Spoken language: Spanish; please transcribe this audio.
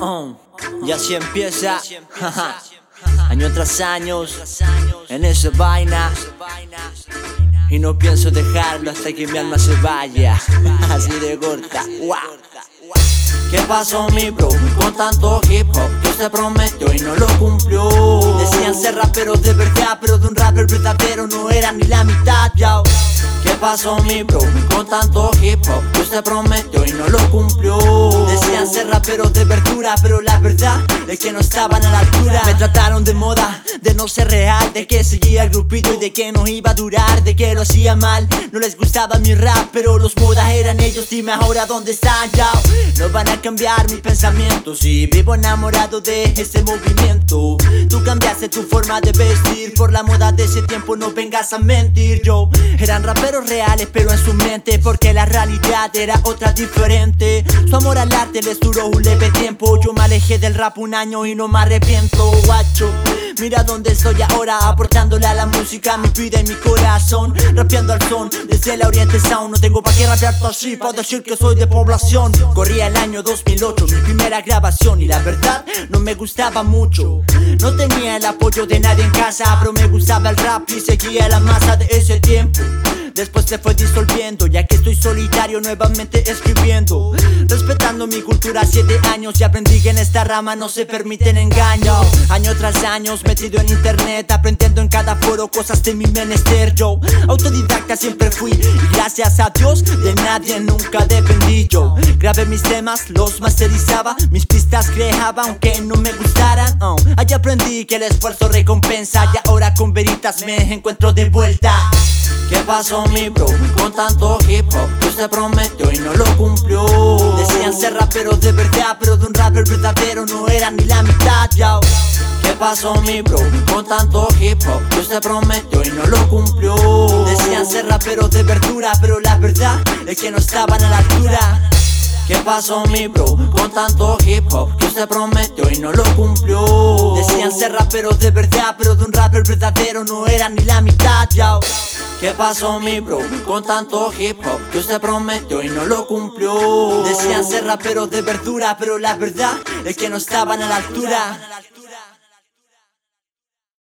Oh, y así empieza, año tras año, en esa vaina. Y no pienso dejarlo hasta que mi alma se vaya, así de corta. ¿Qué pasó mi bro? Con tanto hip hop que se prometió y no lo cumplió Decían ser raperos de verdad, pero de un rapper verdadero no era ni la mitad, ya ¿Qué pasó mi bro? Con tanto hip hop que usted prometió y no lo cumplió raperos de verdura, pero la verdad es que no estaban a la altura. Me trataron de moda, de no ser real De que seguía el grupito y de que no iba a durar De que lo hacía mal, no les gustaba mi rap Pero los modas eran ellos, dime ahora dónde están ya No van a cambiar mis pensamientos Y vivo enamorado de ese movimiento. Tú cambiaste tu forma de vestir Por la moda de ese tiempo no vengas a mentir. Yo, eran raperos reales, pero en su mente, porque la realidad era otra diferente. Su amor al arte les duró un leve tiempo. Yo me alejé del rap un año y no me arrepiento, guacho. Mira dónde estoy ahora, aportándole a la música mi vida y mi corazón. Rapeando al son, desde la Oriente Sound. No tengo para qué rapear así, para decir que soy de población. Corría el año 2008, mi primera grabación, y la verdad no me gustaba mucho. No tenía el apoyo de nadie en casa, pero me gustaba el rap y seguía la masa de ese tiempo. Después se fue disolviendo, ya que estoy solitario nuevamente escribiendo. Respetando mi cultura, siete años y aprendí que en esta rama no se permiten engaños. Año tras año metido en internet, aprendiendo en cada foro cosas de mi menester. Yo, autodidacta siempre fui, y gracias a Dios de nadie nunca dependí. Yo grabé mis temas, los masterizaba, mis pistas creaba, aunque no me gustaran. Oh, allí aprendí que el esfuerzo recompensa, y ahora con veritas me encuentro de vuelta. ¿Qué pasó mi bro? Con tanto hip hop que usted prometió y no lo cumplió Decían ser raperos de verdad pero de un rapper verdadero no era ni la mitad ya ¿Qué pasó mi bro? Con tanto hip hop que usted prometió y no lo cumplió Decían ser raperos de verdura pero la verdad es que no estaban a la altura ¿Qué pasó mi bro? Con tanto hip hop que usted prometió y no lo cumplió Decían ser raperos de verdad pero de un rapper verdadero no era ni la mitad ya ¿Qué pasó mi bro? Con tanto hip hop que usted prometió y no lo cumplió Decían ser raperos de verdura pero la verdad es que no estaban a la altura